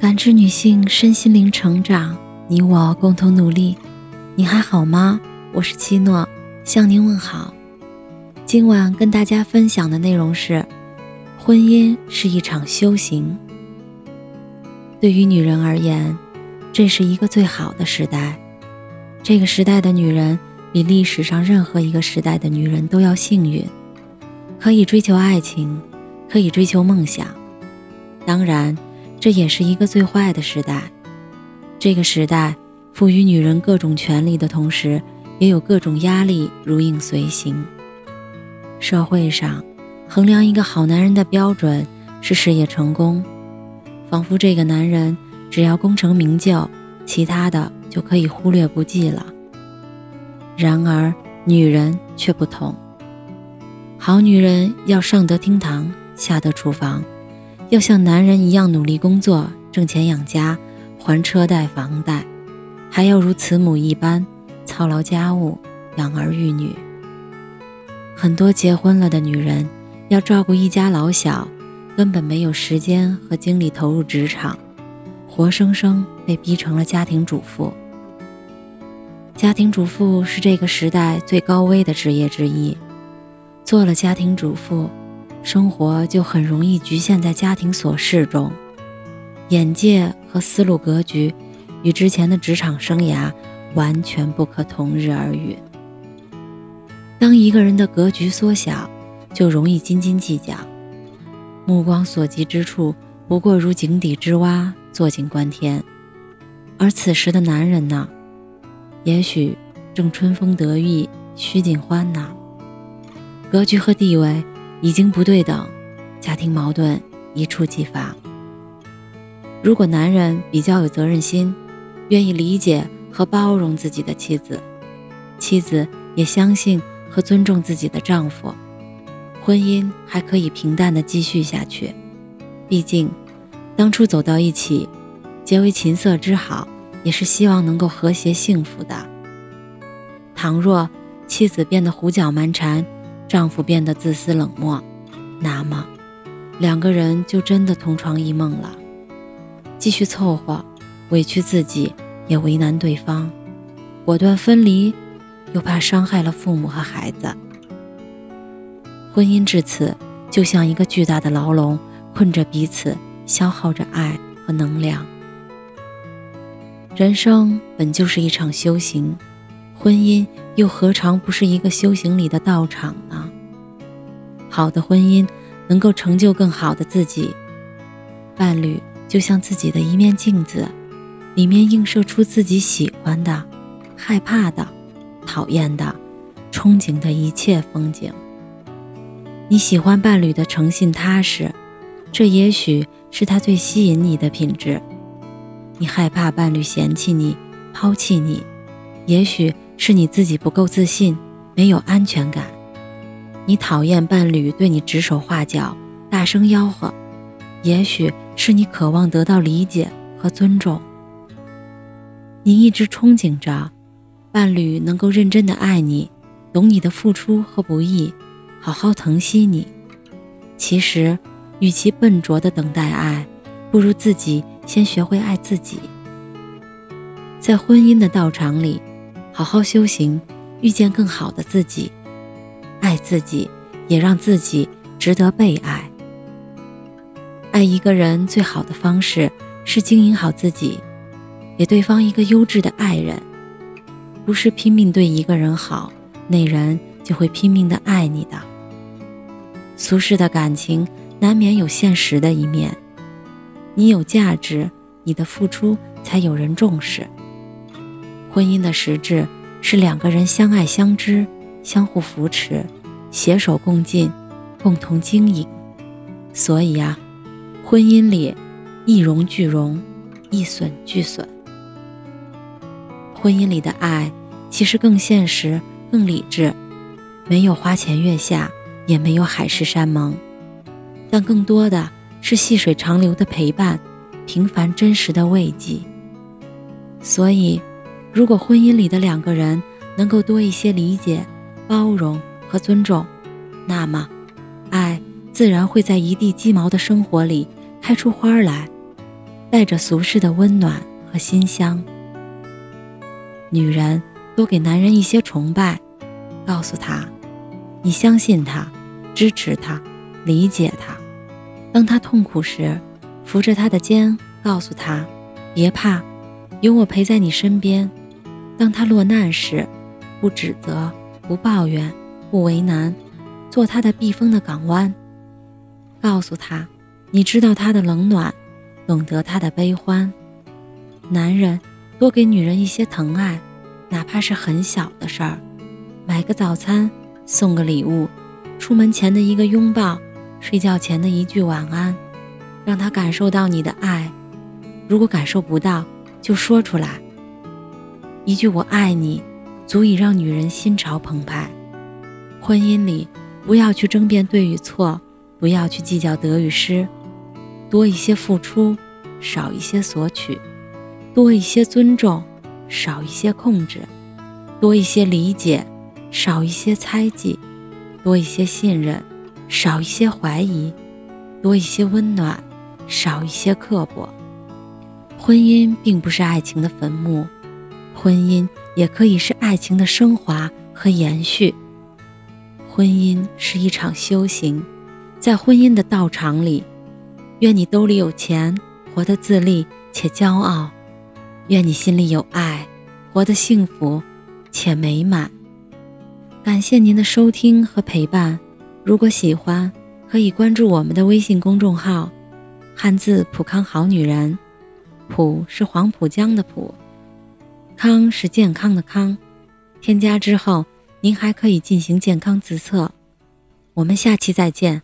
感知女性身心灵成长，你我共同努力。你还好吗？我是七诺，向您问好。今晚跟大家分享的内容是：婚姻是一场修行。对于女人而言，这是一个最好的时代。这个时代的女人比历史上任何一个时代的女人都要幸运，可以追求爱情，可以追求梦想。当然。这也是一个最坏的时代。这个时代赋予女人各种权利的同时，也有各种压力如影随形。社会上衡量一个好男人的标准是事业成功，仿佛这个男人只要功成名就，其他的就可以忽略不计了。然而，女人却不同。好女人要上得厅堂，下得厨房。要像男人一样努力工作，挣钱养家，还车贷房贷，还要如慈母一般操劳家务，养儿育女。很多结婚了的女人要照顾一家老小，根本没有时间和精力投入职场，活生生被逼成了家庭主妇。家庭主妇是这个时代最高危的职业之一，做了家庭主妇。生活就很容易局限在家庭琐事中，眼界和思路格局与之前的职场生涯完全不可同日而语。当一个人的格局缩小，就容易斤斤计较，目光所及之处不过如井底之蛙，坐井观天。而此时的男人呢，也许正春风得意，须尽欢呢。格局和地位。已经不对等，家庭矛盾一触即发。如果男人比较有责任心，愿意理解和包容自己的妻子，妻子也相信和尊重自己的丈夫，婚姻还可以平淡的继续下去。毕竟，当初走到一起，结为琴瑟之好，也是希望能够和谐幸福的。倘若妻子变得胡搅蛮缠，丈夫变得自私冷漠，那么两个人就真的同床异梦了。继续凑合，委屈自己也为难对方；果断分离，又怕伤害了父母和孩子。婚姻至此，就像一个巨大的牢笼，困着彼此，消耗着爱和能量。人生本就是一场修行。婚姻又何尝不是一个修行里的道场呢？好的婚姻能够成就更好的自己，伴侣就像自己的一面镜子，里面映射出自己喜欢的、害怕的、讨厌的、憧憬的一切风景。你喜欢伴侣的诚信踏实，这也许是他最吸引你的品质；你害怕伴侣嫌弃你、抛弃你，也许。是你自己不够自信，没有安全感。你讨厌伴侣对你指手画脚、大声吆喝，也许是你渴望得到理解和尊重。你一直憧憬着伴侣能够认真的爱你，懂你的付出和不易，好好疼惜你。其实，与其笨拙的等待爱，不如自己先学会爱自己。在婚姻的道场里。好好修行，遇见更好的自己，爱自己，也让自己值得被爱。爱一个人最好的方式是经营好自己，给对方一个优质的爱人，不是拼命对一个人好，那人就会拼命的爱你的。俗世的感情难免有现实的一面，你有价值，你的付出才有人重视。婚姻的实质是两个人相爱相知、相互扶持、携手共进、共同经营。所以啊，婚姻里一荣俱荣，一损俱损。婚姻里的爱其实更现实、更理智，没有花前月下，也没有海誓山盟，但更多的是细水长流的陪伴，平凡真实的慰藉。所以。如果婚姻里的两个人能够多一些理解、包容和尊重，那么，爱自然会在一地鸡毛的生活里开出花来。带着俗世的温暖和馨香。女人多给男人一些崇拜，告诉他，你相信他，支持他，理解他。当他痛苦时，扶着他的肩，告诉他，别怕，有我陪在你身边。当他落难时，不指责，不抱怨，不为难，做他的避风的港湾。告诉他，你知道他的冷暖，懂得他的悲欢。男人多给女人一些疼爱，哪怕是很小的事儿，买个早餐，送个礼物，出门前的一个拥抱，睡觉前的一句晚安，让他感受到你的爱。如果感受不到，就说出来。一句“我爱你”，足以让女人心潮澎湃。婚姻里，不要去争辩对与错，不要去计较得与失，多一些付出，少一些索取；多一些尊重，少一些控制；多一些理解，少一些猜忌；多一些信任，少一些怀疑；多一些温暖，少一些刻薄。婚姻并不是爱情的坟墓。婚姻也可以是爱情的升华和延续。婚姻是一场修行，在婚姻的道场里，愿你兜里有钱，活得自立且骄傲；愿你心里有爱，活得幸福且美满。感谢您的收听和陪伴。如果喜欢，可以关注我们的微信公众号“汉字普康好女人”，普是黄浦江的浦。康是健康的康，添加之后，您还可以进行健康自测。我们下期再见。